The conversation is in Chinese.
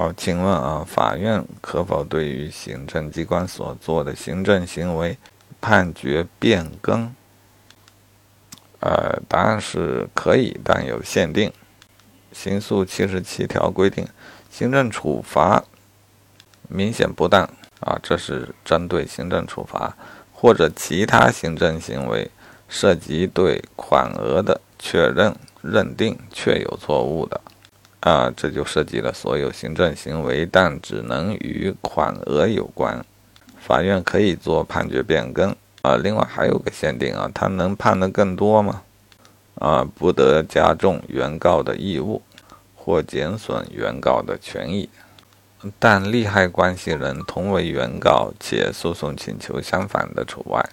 好，请问啊，法院可否对于行政机关所做的行政行为判决变更？呃，答案是可以，但有限定。刑诉七十七条规定，行政处罚明显不当啊，这是针对行政处罚或者其他行政行为涉及对款额的确认认定确有错误的啊，这就涉及了所有行政行为，但只能与款额有关，法院可以做判决变更。啊，另外还有个限定啊，他能判得更多吗？啊，不得加重原告的义务或减损原告的权益，但利害关系人同为原告且诉讼请求相反的除外。